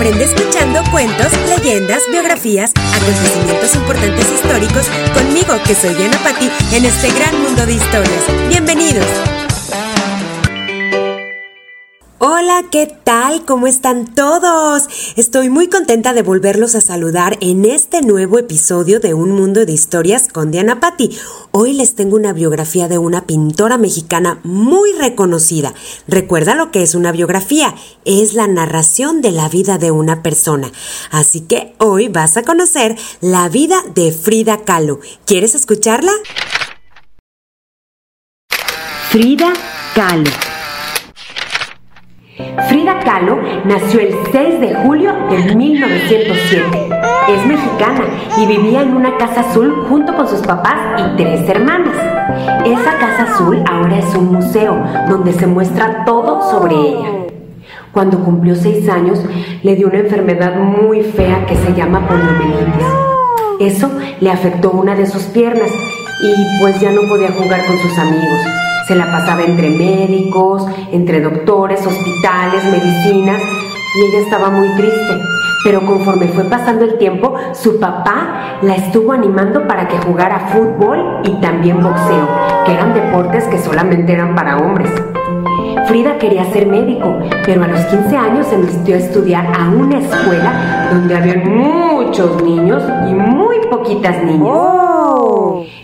Aprende escuchando cuentos, leyendas, biografías, acontecimientos importantes históricos conmigo, que soy Diana Patti, en este gran mundo de historias. Bienvenidos. Hola, ¿qué tal? ¿Cómo están todos? Estoy muy contenta de volverlos a saludar en este nuevo episodio de Un Mundo de Historias con Diana Patti. Hoy les tengo una biografía de una pintora mexicana muy reconocida. Recuerda lo que es una biografía, es la narración de la vida de una persona. Así que hoy vas a conocer la vida de Frida Kahlo. ¿Quieres escucharla? Frida Kahlo. Frida Kahlo nació el 6 de julio de 1907. Es mexicana y vivía en una casa azul junto con sus papás y tres hermanas. Esa casa azul ahora es un museo donde se muestra todo sobre ella. Cuando cumplió seis años, le dio una enfermedad muy fea que se llama poliomielitis. Eso le afectó una de sus piernas y pues ya no podía jugar con sus amigos. Se la pasaba entre médicos, entre doctores, hospitales, medicinas y ella estaba muy triste. Pero conforme fue pasando el tiempo, su papá la estuvo animando para que jugara fútbol y también boxeo, que eran deportes que solamente eran para hombres. Frida quería ser médico, pero a los 15 años se envistió a estudiar a una escuela donde había muchos niños y muy poquitas niñas.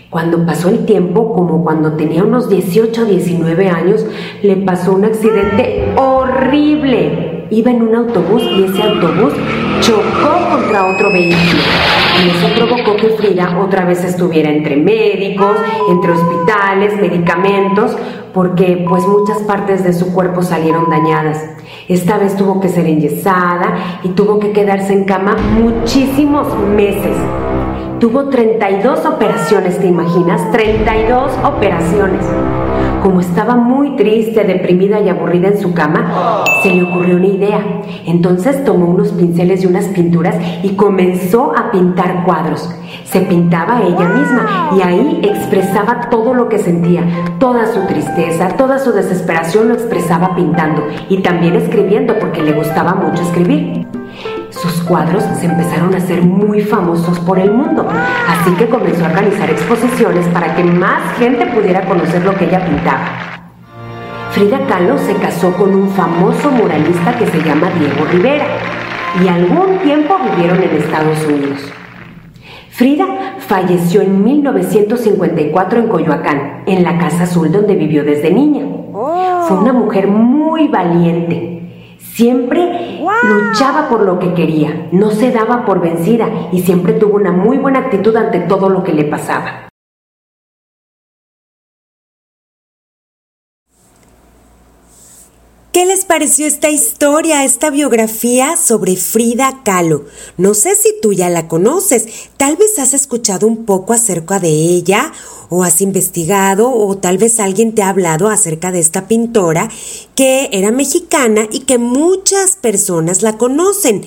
Cuando pasó el tiempo, como cuando tenía unos 18 o 19 años, le pasó un accidente horrible. Iba en un autobús y ese autobús chocó contra otro vehículo. Y eso provocó que Frida otra vez estuviera entre médicos, entre hospitales, medicamentos, porque pues muchas partes de su cuerpo salieron dañadas. Esta vez tuvo que ser enyesada y tuvo que quedarse en cama muchísimos meses. Tuvo 32 operaciones, ¿te imaginas? 32 operaciones. Como estaba muy triste, deprimida y aburrida en su cama, se le ocurrió una idea. Entonces tomó unos pinceles y unas pinturas y comenzó a pintar cuadros. Se pintaba ella misma y ahí expresaba todo lo que sentía, toda su tristeza, toda su desesperación lo expresaba pintando y también escribiendo porque le gustaba mucho escribir. Sus cuadros se empezaron a hacer muy famosos por el mundo, así que comenzó a organizar exposiciones para que más gente pudiera conocer lo que ella pintaba. Frida Kahlo se casó con un famoso muralista que se llama Diego Rivera y algún tiempo vivieron en Estados Unidos. Frida falleció en 1954 en Coyoacán, en la Casa Azul donde vivió desde niña. Fue una mujer muy valiente Siempre luchaba por lo que quería, no se daba por vencida y siempre tuvo una muy buena actitud ante todo lo que le pasaba. ¿Qué les pareció esta historia, esta biografía sobre Frida Kahlo? No sé si tú ya la conoces, tal vez has escuchado un poco acerca de ella o has investigado o tal vez alguien te ha hablado acerca de esta pintora que era mexicana y que muchas personas la conocen.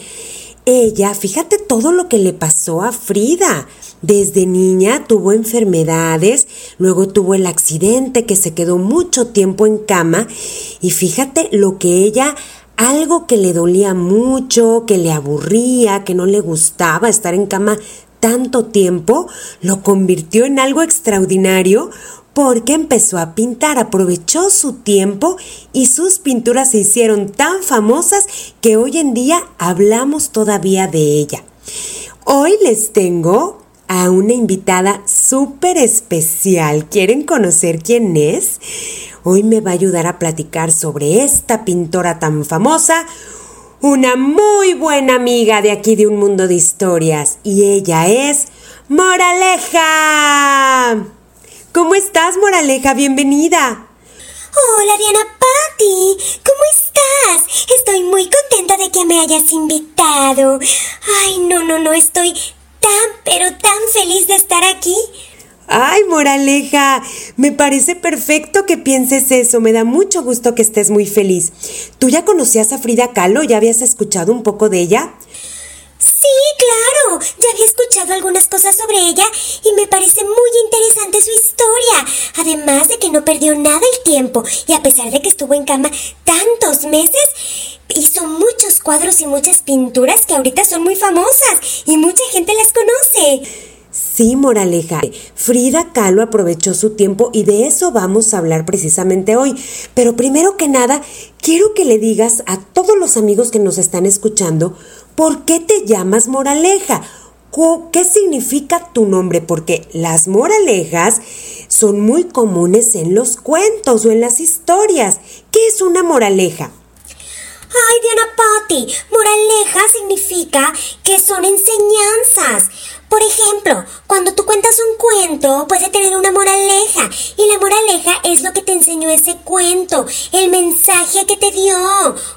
Ella, fíjate todo lo que le pasó a Frida. Desde niña tuvo enfermedades, luego tuvo el accidente que se quedó mucho tiempo en cama y fíjate lo que ella algo que le dolía mucho, que le aburría, que no le gustaba estar en cama tanto tiempo, lo convirtió en algo extraordinario porque empezó a pintar, aprovechó su tiempo y sus pinturas se hicieron tan famosas que hoy en día hablamos todavía de ella. Hoy les tengo a una invitada súper especial. ¿Quieren conocer quién es? Hoy me va a ayudar a platicar sobre esta pintora tan famosa, una muy buena amiga de aquí de un mundo de historias, y ella es Moraleja. ¿Cómo estás, Moraleja? Bienvenida. Hola, Diana Patti. ¿Cómo estás? Estoy muy contenta de que me hayas invitado. Ay, no, no, no, estoy tan, pero tan feliz de estar aquí. Ay, Moraleja, me parece perfecto que pienses eso. Me da mucho gusto que estés muy feliz. ¿Tú ya conocías a Frida Kahlo? ¿Ya habías escuchado un poco de ella? Sí, claro. Ya había escuchado algunas cosas sobre ella y me parece muy interesante su historia. Además de que no perdió nada el tiempo y a pesar de que estuvo en cama tantos meses, hizo muchos cuadros y muchas pinturas que ahorita son muy famosas y mucha gente las conoce. Sí, moraleja. Frida Kahlo aprovechó su tiempo y de eso vamos a hablar precisamente hoy. Pero primero que nada, quiero que le digas a todos los amigos que nos están escuchando por qué te llamas moraleja. ¿Qué significa tu nombre? Porque las moralejas son muy comunes en los cuentos o en las historias. ¿Qué es una moraleja? Ay, Diana Patti, moraleja significa que son enseñanzas. Por ejemplo, cuando tú cuentas un cuento, puede tener una moraleja. Y la moraleja es lo que te enseñó ese cuento, el mensaje que te dio,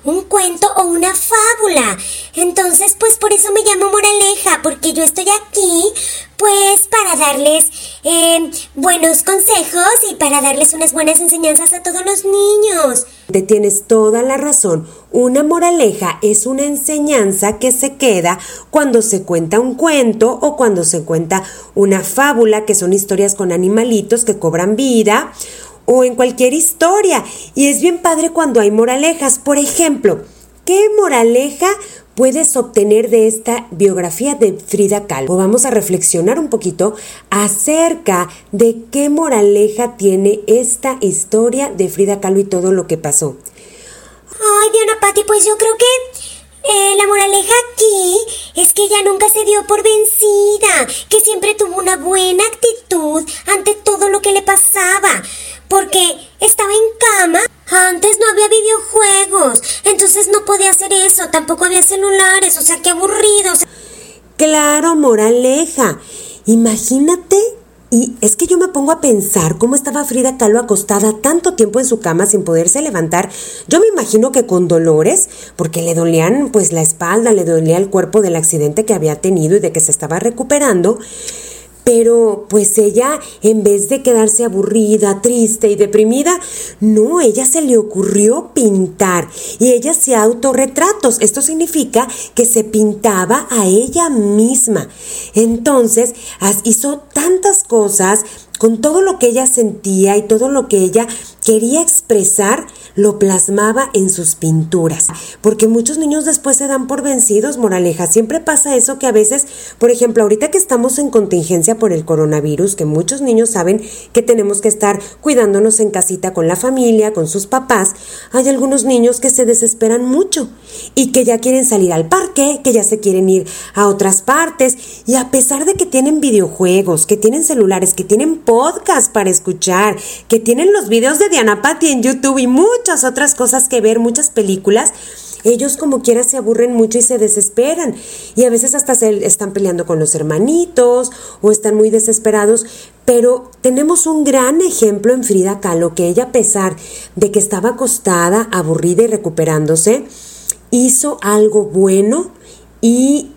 un cuento o una fábula. Entonces, pues por eso me llamo moraleja, porque yo estoy aquí, pues para darles eh, buenos consejos y para darles unas buenas enseñanzas a todos los niños. Te tienes toda la razón. Una moraleja es una enseñanza que se queda cuando se cuenta un cuento o cuando se cuenta una fábula, que son historias con animalitos que cobran vida, o en cualquier historia. Y es bien padre cuando hay moralejas. Por ejemplo, ¿qué moraleja puedes obtener de esta biografía de Frida Kahlo. Vamos a reflexionar un poquito acerca de qué moraleja tiene esta historia de Frida Kahlo y todo lo que pasó. Ay, Diana Patti, pues yo creo que eh, la moraleja aquí es que ella nunca se dio por vencida, que siempre tuvo una buena actitud ante todo lo que le pasaba, porque estaba en cama antes no había videojuegos, entonces no podía hacer eso, tampoco había celulares, o sea, qué aburridos. Claro, moraleja. Imagínate, y es que yo me pongo a pensar cómo estaba Frida Kahlo acostada tanto tiempo en su cama sin poderse levantar. Yo me imagino que con dolores, porque le dolían pues la espalda, le dolía el cuerpo del accidente que había tenido y de que se estaba recuperando. Pero pues ella, en vez de quedarse aburrida, triste y deprimida, no, ella se le ocurrió pintar y ella hacía autorretratos. Esto significa que se pintaba a ella misma. Entonces hizo tantas cosas con todo lo que ella sentía y todo lo que ella quería expresar, lo plasmaba en sus pinturas. Porque muchos niños después se dan por vencidos, moraleja. Siempre pasa eso que a veces, por ejemplo, ahorita que estamos en contingencia por el coronavirus, que muchos niños saben que tenemos que estar cuidándonos en casita con la familia, con sus papás, hay algunos niños que se desesperan mucho y que ya quieren salir al parque, que ya se quieren ir a otras partes y a pesar de que tienen videojuegos, que tienen celulares, que tienen podcast para escuchar, que tienen los videos de Diana Patti en YouTube y muchas otras cosas que ver, muchas películas, ellos como quiera se aburren mucho y se desesperan. Y a veces hasta se están peleando con los hermanitos o están muy desesperados. Pero tenemos un gran ejemplo en Frida Kahlo, que ella a pesar de que estaba acostada, aburrida y recuperándose, hizo algo bueno y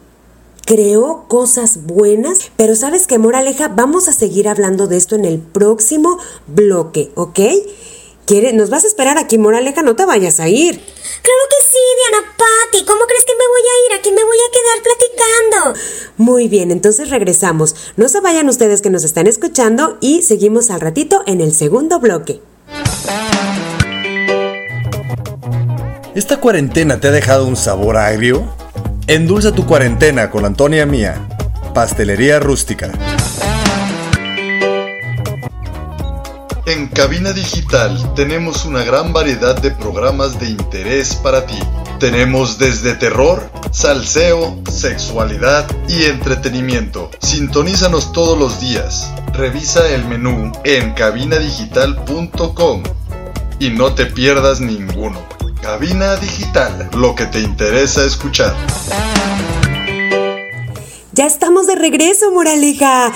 creó cosas buenas, pero sabes que moraleja, vamos a seguir hablando de esto en el próximo bloque, ¿ok? ¿Quieres? ¿Nos vas a esperar aquí, moraleja? No te vayas a ir. Claro que sí, Diana Patti. ¿Cómo crees que me voy a ir? Aquí me voy a quedar platicando. Muy bien, entonces regresamos. No se vayan ustedes que nos están escuchando y seguimos al ratito en el segundo bloque. ¿Esta cuarentena te ha dejado un sabor agrio? Endulza tu cuarentena con Antonia Mía, Pastelería Rústica. En Cabina Digital tenemos una gran variedad de programas de interés para ti. Tenemos desde terror, salseo, sexualidad y entretenimiento. Sintonízanos todos los días. Revisa el menú en cabinadigital.com y no te pierdas ninguno. Cabina Digital, lo que te interesa escuchar. Ya estamos de regreso, Moraleja.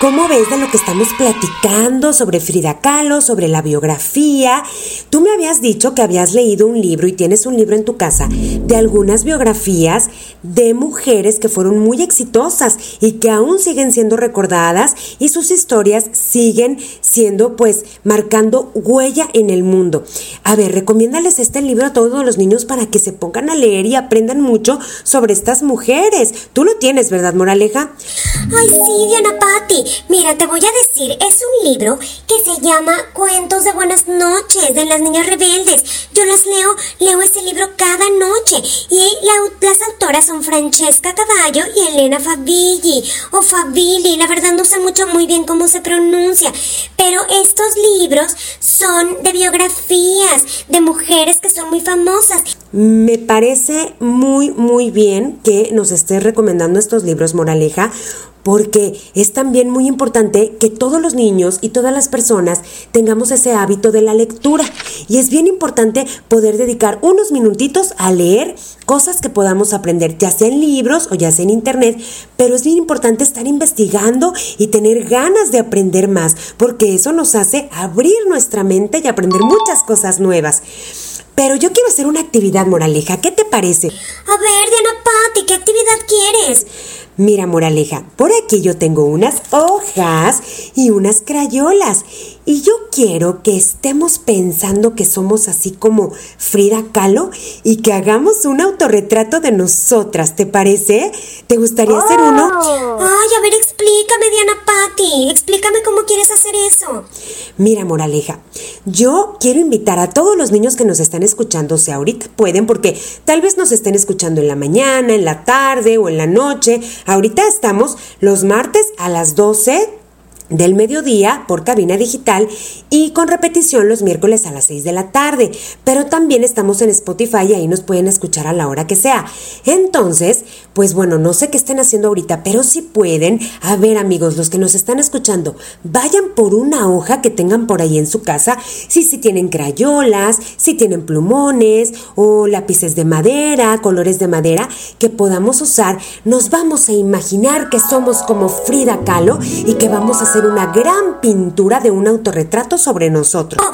¿Cómo ves de lo que estamos platicando sobre Frida Kahlo, sobre la biografía? Tú me habías dicho que habías leído un libro y tienes un libro en tu casa de algunas biografías de mujeres que fueron muy exitosas y que aún siguen siendo recordadas y sus historias siguen siendo pues marcando huella en el mundo. A ver, recomiéndales este libro a todos los niños para que se pongan a leer y aprendan mucho sobre estas mujeres. Tú lo tienes, ¿verdad, Moraleja? Ay, sí, Diana Patti. Mira, te voy a decir, es un libro que se llama Cuentos de Buenas noches de las Niñas Rebeldes. Yo las leo, leo este libro cada noche y las autoras son Francesca Caballo y Elena Favilli o Favilli. La verdad no sé mucho muy bien cómo se pronuncia, pero estos libros son de biografías de mujeres que son muy famosas. Me parece muy, muy bien que nos estés recomendando estos libros, Moraleja, porque es también muy importante que todos los niños y todas las personas tengamos ese hábito de la lectura. Y es bien importante poder dedicar unos minutitos a leer cosas que podamos aprender, ya sea en libros o ya sea en internet, pero es bien importante estar investigando y tener ganas de aprender más, porque eso nos hace abrir nuestra mente y aprender muchas cosas nuevas. Pero yo quiero hacer una actividad, Moraleja. ¿Qué te parece? A ver, Diana Patti, ¿qué actividad quieres? Mira, Moraleja, por aquí yo tengo unas hojas y unas crayolas. Y yo quiero que estemos pensando que somos así como Frida Kahlo y que hagamos un autorretrato de nosotras, ¿te parece? ¿Te gustaría hacer uno? Ay, a ver, explícame, Diana Patti. Explícame cómo quieres hacer eso. Mira, Moraleja, yo quiero invitar a todos los niños que nos están escuchando, si ahorita pueden, porque tal vez nos estén escuchando en la mañana, en la tarde o en la noche. Ahorita estamos los martes a las 12 del mediodía por cabina digital y con repetición los miércoles a las 6 de la tarde. Pero también estamos en Spotify y ahí nos pueden escuchar a la hora que sea. Entonces, pues bueno, no sé qué estén haciendo ahorita, pero si pueden, a ver amigos, los que nos están escuchando, vayan por una hoja que tengan por ahí en su casa, si, si tienen crayolas, si tienen plumones o lápices de madera, colores de madera que podamos usar, nos vamos a imaginar que somos como Frida Kahlo y que vamos a hacer una gran pintura de un autorretrato sobre nosotros. Oh,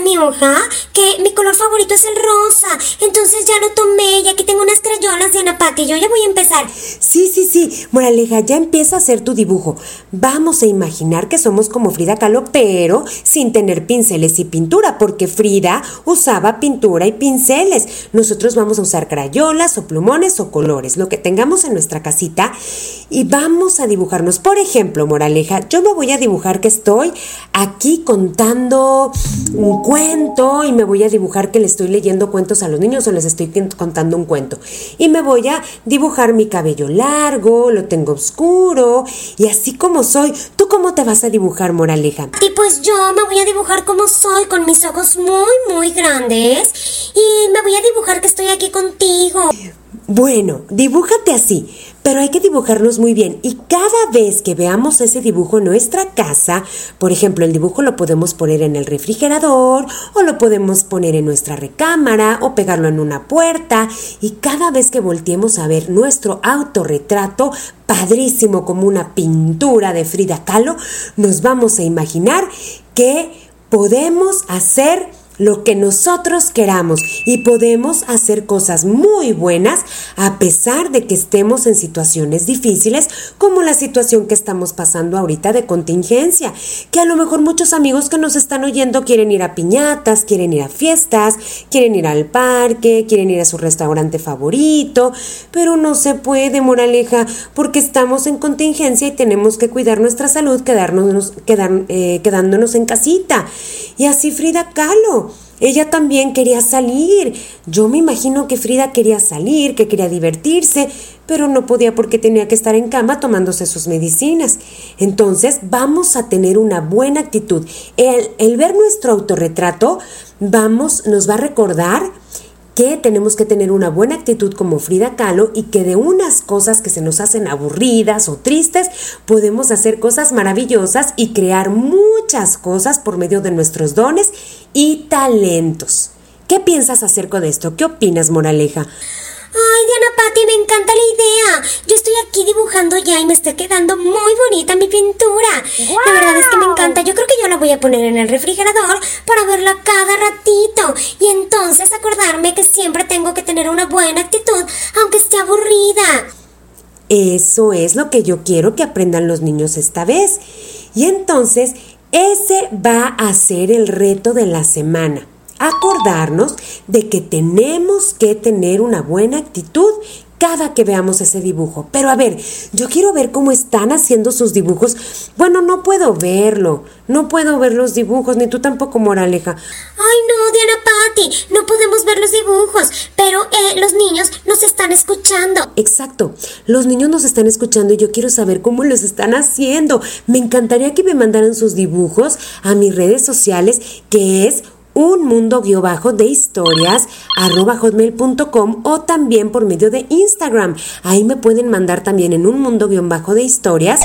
mi hoja, que mi color favorito es el rosa. Entonces ya lo tomé y aquí tengo unas crayolas de Ana Patti. Yo ya voy a empezar. Sí, sí, sí. Moraleja, ya empieza a hacer tu dibujo. Vamos a imaginar que somos como Frida Kahlo, pero sin tener pinceles y pintura, porque Frida usaba pintura y pinceles. Nosotros vamos a usar crayolas o plumones o colores, lo que tengamos en nuestra casita, y vamos a dibujarnos. Por ejemplo, Moraleja, yo me voy a dibujar que estoy aquí contando cuento y me voy a dibujar que le estoy leyendo cuentos a los niños o les estoy contando un cuento. Y me voy a dibujar mi cabello largo, lo tengo oscuro y así como soy. ¿Tú cómo te vas a dibujar, Moraleja? Y pues yo me voy a dibujar como soy, con mis ojos muy, muy grandes y me voy a dibujar que estoy aquí contigo. Bueno, dibújate así, pero hay que dibujarnos muy bien. Y cada vez que veamos ese dibujo en nuestra casa, por ejemplo, el dibujo lo podemos poner en el refrigerador o lo podemos poner en nuestra recámara o pegarlo en una puerta y cada vez que volteemos a ver nuestro autorretrato, padrísimo como una pintura de Frida Kahlo, nos vamos a imaginar que podemos hacer lo que nosotros queramos y podemos hacer cosas muy buenas a pesar de que estemos en situaciones difíciles como la situación que estamos pasando ahorita de contingencia, que a lo mejor muchos amigos que nos están oyendo quieren ir a piñatas, quieren ir a fiestas, quieren ir al parque, quieren ir a su restaurante favorito, pero no se puede, moraleja, porque estamos en contingencia y tenemos que cuidar nuestra salud, quedarnos, quedar, eh, quedándonos en casita. Y así Frida Kahlo ella también quería salir. Yo me imagino que Frida quería salir, que quería divertirse, pero no podía porque tenía que estar en cama tomándose sus medicinas. Entonces vamos a tener una buena actitud. El, el ver nuestro autorretrato, vamos, nos va a recordar que tenemos que tener una buena actitud como Frida Kahlo y que de unas cosas que se nos hacen aburridas o tristes podemos hacer cosas maravillosas y crear muchas cosas por medio de nuestros dones y talentos. ¿Qué piensas acerca de esto? ¿Qué opinas, Moraleja? Ay, Diana Patti, me encanta la idea. Yo estoy aquí dibujando ya y me está quedando muy bonita mi pintura. La verdad es que me encanta. Yo creo que yo la voy a poner en el refrigerador para verla cada ratito. Y entonces acordarme que siempre tengo que tener una buena actitud, aunque esté aburrida. Eso es lo que yo quiero que aprendan los niños esta vez. Y entonces, ese va a ser el reto de la semana acordarnos de que tenemos que tener una buena actitud cada que veamos ese dibujo. Pero a ver, yo quiero ver cómo están haciendo sus dibujos. Bueno, no puedo verlo. No puedo ver los dibujos, ni tú tampoco, Moraleja. Ay, no, Diana Patti, no podemos ver los dibujos, pero eh, los niños nos están escuchando. Exacto, los niños nos están escuchando y yo quiero saber cómo los están haciendo. Me encantaría que me mandaran sus dibujos a mis redes sociales, que es un mundo bajo de historias arroba hotmail.com o también por medio de Instagram. Ahí me pueden mandar también en un mundo bajo de historias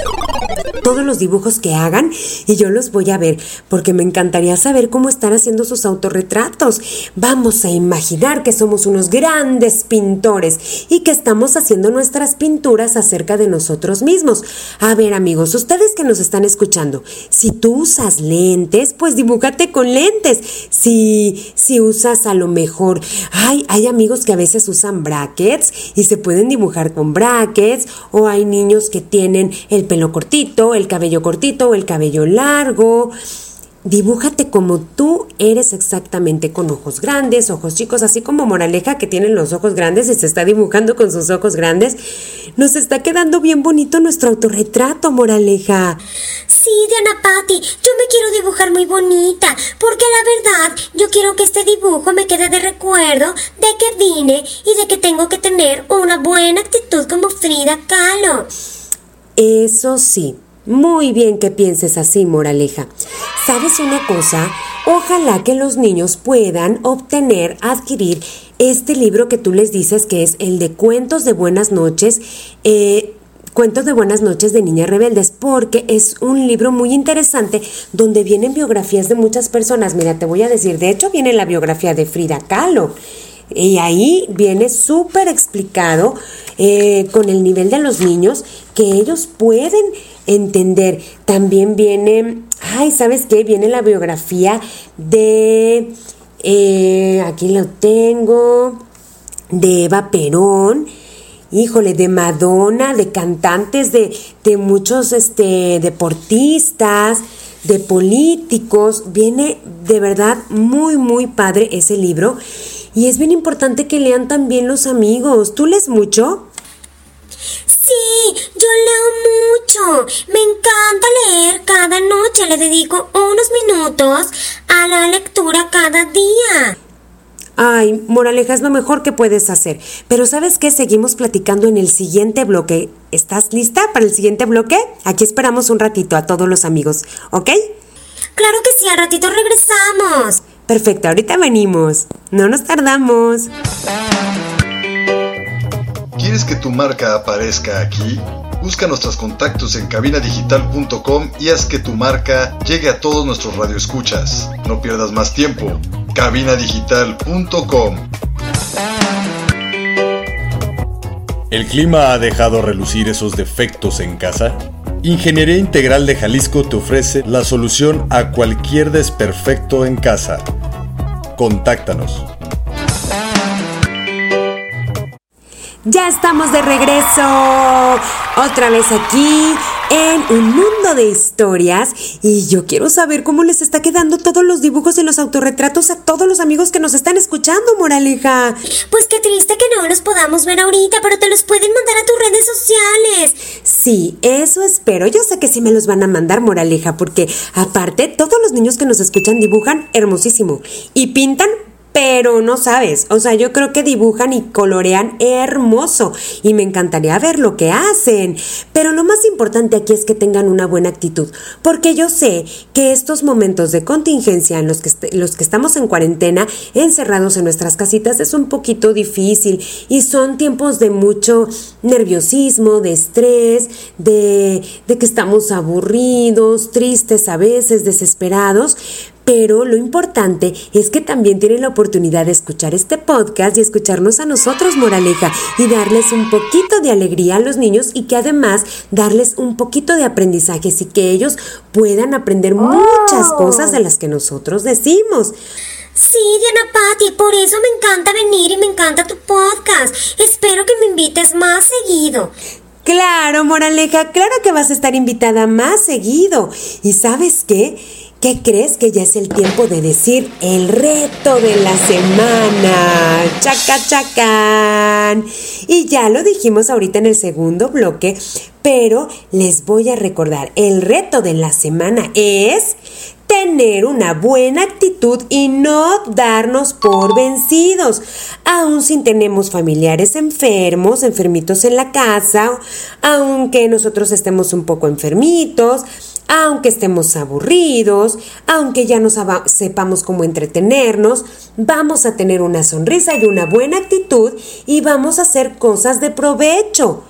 todos los dibujos que hagan y yo los voy a ver porque me encantaría saber cómo están haciendo sus autorretratos. Vamos a imaginar que somos unos grandes pintores y que estamos haciendo nuestras pinturas acerca de nosotros mismos. A ver amigos, ustedes que nos están escuchando, si tú usas lentes, pues dibújate con lentes si, si usas a lo mejor, ay, hay amigos que a veces usan brackets y se pueden dibujar con brackets, o hay niños que tienen el pelo cortito, el cabello cortito, o el cabello largo. Dibújate como tú eres exactamente, con ojos grandes, ojos chicos, así como Moraleja que tiene los ojos grandes y se está dibujando con sus ojos grandes. Nos está quedando bien bonito nuestro autorretrato, Moraleja. Sí, Diana Patti, yo me quiero dibujar muy bonita, porque la verdad, yo quiero que este dibujo me quede de recuerdo de que vine y de que tengo que tener una buena actitud como Frida Kahlo. Eso sí, muy bien que pienses así, moraleja. ¿Sabes una cosa? Ojalá que los niños puedan obtener, adquirir este libro que tú les dices que es el de cuentos de buenas noches. Eh, Cuentos de Buenas noches de Niñas Rebeldes, porque es un libro muy interesante donde vienen biografías de muchas personas. Mira, te voy a decir, de hecho viene la biografía de Frida Kahlo. Y ahí viene súper explicado eh, con el nivel de los niños que ellos pueden entender. También viene, ay, ¿sabes qué? Viene la biografía de, eh, aquí lo tengo, de Eva Perón híjole, de Madonna, de cantantes, de, de muchos este, deportistas, de políticos. Viene de verdad muy, muy padre ese libro. Y es bien importante que lean también los amigos. ¿Tú lees mucho? Sí, yo leo mucho. Me encanta leer. Cada noche le dedico unos minutos a la lectura cada día. Ay, moraleja es lo mejor que puedes hacer. Pero ¿sabes qué? Seguimos platicando en el siguiente bloque. ¿Estás lista para el siguiente bloque? Aquí esperamos un ratito a todos los amigos, ¿ok? Claro que sí, al ratito regresamos. Perfecto, ahorita venimos. No nos tardamos. ¿Quieres que tu marca aparezca aquí? Busca nuestros contactos en cabinadigital.com y haz que tu marca llegue a todos nuestros radioescuchas. No pierdas más tiempo cabinadigital.com. ¿El clima ha dejado relucir esos defectos en casa? Ingeniería Integral de Jalisco te ofrece la solución a cualquier desperfecto en casa. Contáctanos. Ya estamos de regreso. Otra vez aquí en un mundo de historias y yo quiero saber cómo les está quedando todos los dibujos y los autorretratos a todos los amigos que nos están escuchando, Moraleja. Pues qué triste que no los podamos ver ahorita, pero te los pueden mandar a tus redes sociales. Sí, eso espero. Yo sé que sí me los van a mandar, Moraleja, porque aparte todos los niños que nos escuchan dibujan hermosísimo y pintan pero no sabes, o sea, yo creo que dibujan y colorean hermoso y me encantaría ver lo que hacen, pero lo más importante aquí es que tengan una buena actitud, porque yo sé que estos momentos de contingencia en los que, los que estamos en cuarentena, encerrados en nuestras casitas, es un poquito difícil y son tiempos de mucho nerviosismo, de estrés, de, de que estamos aburridos, tristes a veces, desesperados, Pero lo importante es que también tienen la oportunidad de escuchar este podcast y escucharnos a nosotros, moraleja, y darles un poquito de alegría a los niños y que además darles un poquito de aprendizaje, y que ellos puedan aprender muchas cosas de las que nosotros decimos. Sí, Diana Patti, por eso me encanta venir y me encanta tu podcast. Espero que me invites más seguido. Claro, Moraleja, claro que vas a estar invitada más seguido. ¿Y sabes qué? ¿Qué crees que ya es el tiempo de decir el reto de la semana? Chaca chacán. Y ya lo dijimos ahorita en el segundo bloque, pero les voy a recordar, el reto de la semana es tener una buena actitud y no darnos por vencidos. Aún si tenemos familiares enfermos, enfermitos en la casa, aunque nosotros estemos un poco enfermitos, aunque estemos aburridos, aunque ya no sepamos cómo entretenernos, vamos a tener una sonrisa y una buena actitud y vamos a hacer cosas de provecho.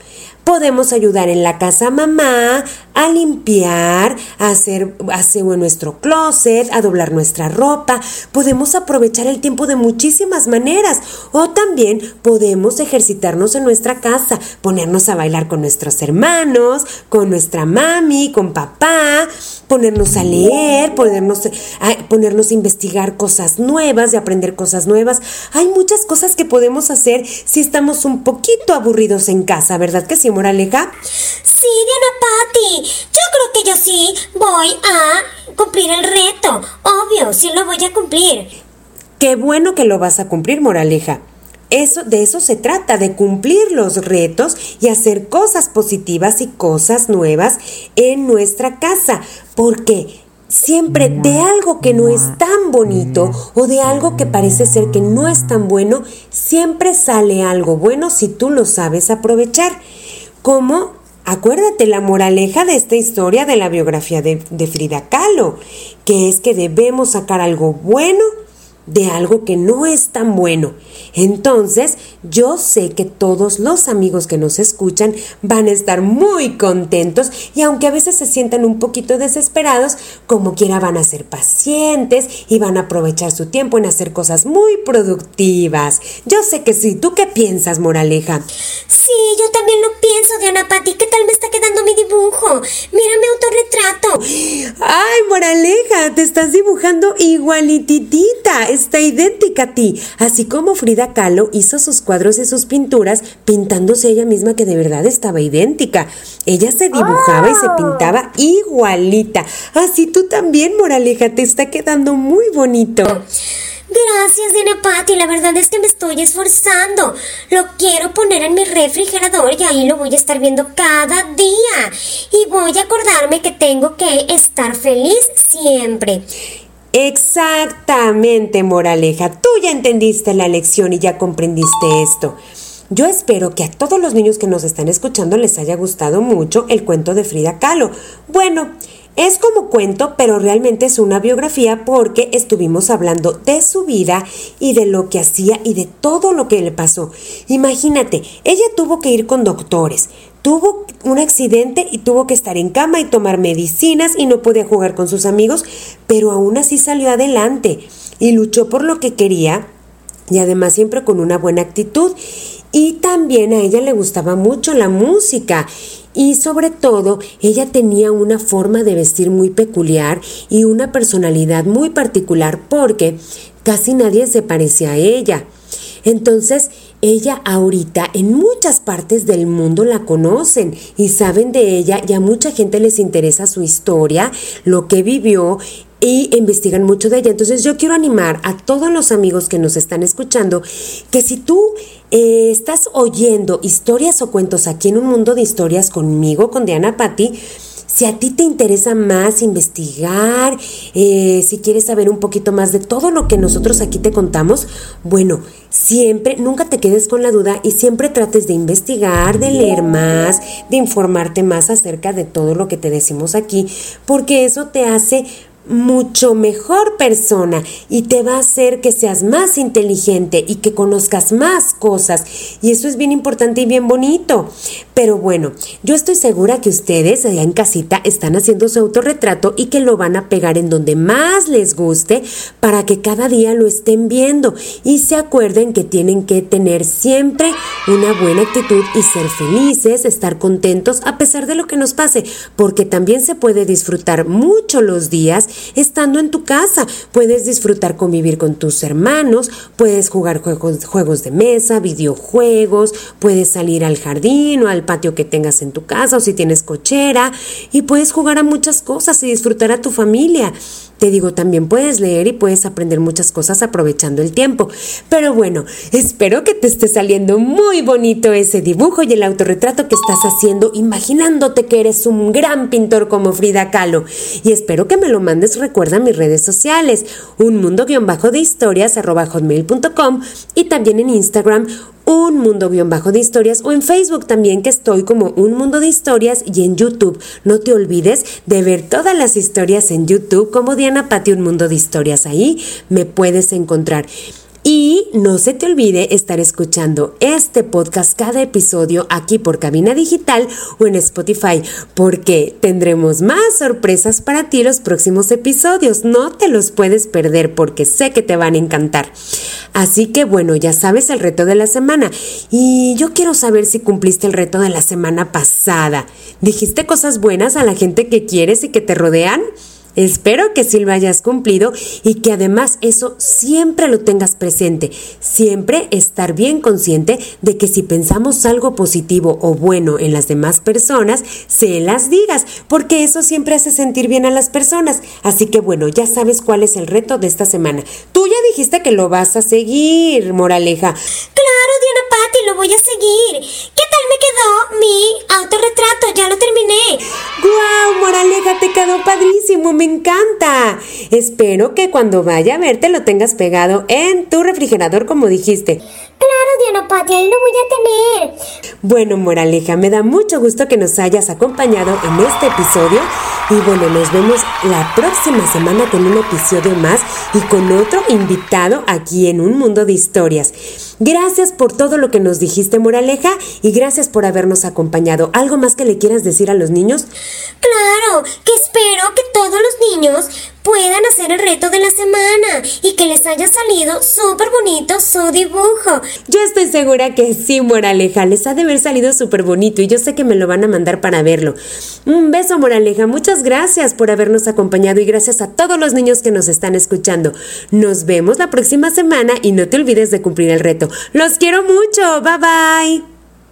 Podemos ayudar en la casa mamá a limpiar, a hacer aseo en nuestro closet, a doblar nuestra ropa. Podemos aprovechar el tiempo de muchísimas maneras. O también podemos ejercitarnos en nuestra casa, ponernos a bailar con nuestros hermanos, con nuestra mami, con papá, ponernos a leer, ponernos a, ponernos a investigar cosas nuevas, de aprender cosas nuevas. Hay muchas cosas que podemos hacer si estamos un poquito aburridos en casa, ¿verdad que sí? moraleja? Sí, Diana Patti. Yo creo que yo sí voy a cumplir el reto. Obvio, sí lo voy a cumplir. Qué bueno que lo vas a cumplir, moraleja. Eso, de eso se trata, de cumplir los retos y hacer cosas positivas y cosas nuevas en nuestra casa. Porque siempre de algo que no es tan bonito o de algo que parece ser que no es tan bueno, siempre sale algo bueno si tú lo sabes aprovechar. ¿Cómo? Acuérdate la moraleja de esta historia de la biografía de, de Frida Kahlo, que es que debemos sacar algo bueno de algo que no es tan bueno. Entonces, yo sé que todos los amigos que nos escuchan van a estar muy contentos y aunque a veces se sientan un poquito desesperados, como quiera van a ser pacientes y van a aprovechar su tiempo en hacer cosas muy productivas. Yo sé que sí. ¿Tú qué piensas, Moraleja? Sí, yo también lo pienso, Diana Pati. ¿Qué tal me está quedando mi dibujo? Mira mi autorretrato. Ay, Moraleja, te estás dibujando igualititita está idéntica a ti, así como Frida Kahlo hizo sus cuadros y sus pinturas pintándose ella misma que de verdad estaba idéntica. Ella se dibujaba y se pintaba igualita. Así tú también, Moraleja, te está quedando muy bonito. Gracias, Diana Patti. La verdad es que me estoy esforzando. Lo quiero poner en mi refrigerador y ahí lo voy a estar viendo cada día. Y voy a acordarme que tengo que estar feliz siempre. Exactamente, moraleja. Tú ya entendiste la lección y ya comprendiste esto. Yo espero que a todos los niños que nos están escuchando les haya gustado mucho el cuento de Frida Kahlo. Bueno, es como cuento, pero realmente es una biografía porque estuvimos hablando de su vida y de lo que hacía y de todo lo que le pasó. Imagínate, ella tuvo que ir con doctores, tuvo un accidente y tuvo que estar en cama y tomar medicinas y no podía jugar con sus amigos, pero aún así salió adelante y luchó por lo que quería y además siempre con una buena actitud. Y también a ella le gustaba mucho la música y sobre todo ella tenía una forma de vestir muy peculiar y una personalidad muy particular porque casi nadie se parecía a ella. Entonces, ella ahorita en muchas partes del mundo la conocen y saben de ella y a mucha gente les interesa su historia, lo que vivió y investigan mucho de ella. Entonces yo quiero animar a todos los amigos que nos están escuchando que si tú eh, estás oyendo historias o cuentos aquí en un mundo de historias conmigo, con Diana Patti, si a ti te interesa más investigar, eh, si quieres saber un poquito más de todo lo que nosotros aquí te contamos, bueno, siempre, nunca te quedes con la duda y siempre trates de investigar, de leer más, de informarte más acerca de todo lo que te decimos aquí, porque eso te hace mucho mejor persona y te va a hacer que seas más inteligente y que conozcas más cosas. Y eso es bien importante y bien bonito. Pero bueno, yo estoy segura que ustedes allá en casita están haciendo su autorretrato y que lo van a pegar en donde más les guste para que cada día lo estén viendo y se acuerden que tienen que tener siempre una buena actitud y ser felices, estar contentos a pesar de lo que nos pase, porque también se puede disfrutar mucho los días estando en tu casa. Puedes disfrutar convivir con tus hermanos, puedes jugar juegos, de mesa, videojuegos, puedes salir al jardín o al patio que tengas en tu casa o si tienes cochera y puedes jugar a muchas cosas y disfrutar a tu familia. Te digo, también puedes leer y puedes aprender muchas cosas aprovechando el tiempo. Pero bueno, espero que te esté saliendo muy bonito ese dibujo y el autorretrato que estás haciendo, imaginándote que eres un gran pintor como Frida Kahlo. Y espero que me lo mandes, recuerda mis redes sociales, un mundo-de historias hotmail.com y también en Instagram un mundo guion bajo de historias o en Facebook también que estoy como un mundo de historias y en YouTube. No te olvides de ver todas las historias en YouTube como Diana Pati un mundo de historias. Ahí me puedes encontrar. Y no se te olvide estar escuchando este podcast cada episodio aquí por Cabina Digital o en Spotify, porque tendremos más sorpresas para ti los próximos episodios. No te los puedes perder porque sé que te van a encantar. Así que bueno, ya sabes el reto de la semana. Y yo quiero saber si cumpliste el reto de la semana pasada. ¿Dijiste cosas buenas a la gente que quieres y que te rodean? Espero que sí lo hayas cumplido y que además eso siempre lo tengas presente. Siempre estar bien consciente de que si pensamos algo positivo o bueno en las demás personas, se las digas, porque eso siempre hace sentir bien a las personas. Así que bueno, ya sabes cuál es el reto de esta semana. Tú ya dijiste que lo vas a seguir, moraleja. Claro, Diana Patti, lo voy a seguir. ¿Qué tal me quedó mi autorretrato? Ya lo terminé. ¡Guau, moraleja, te quedó padrísimo! Me encanta. Espero que cuando vaya a verte lo tengas pegado en tu refrigerador como dijiste. Ahí lo voy a tener. Bueno, moraleja, me da mucho gusto que nos hayas acompañado en este episodio. Y bueno, nos vemos la próxima semana con un episodio más y con otro invitado aquí en Un Mundo de Historias. Gracias por todo lo que nos dijiste, moraleja, y gracias por habernos acompañado. ¿Algo más que le quieras decir a los niños? Claro, que espero que todos los niños puedan hacer el reto de la semana y que les haya salido súper bonito su dibujo. Yo estoy segura que sí, Moraleja, les ha de haber salido súper bonito y yo sé que me lo van a mandar para verlo. Un beso, Moraleja, muchas gracias por habernos acompañado y gracias a todos los niños que nos están escuchando. Nos vemos la próxima semana y no te olvides de cumplir el reto. Los quiero mucho, bye bye.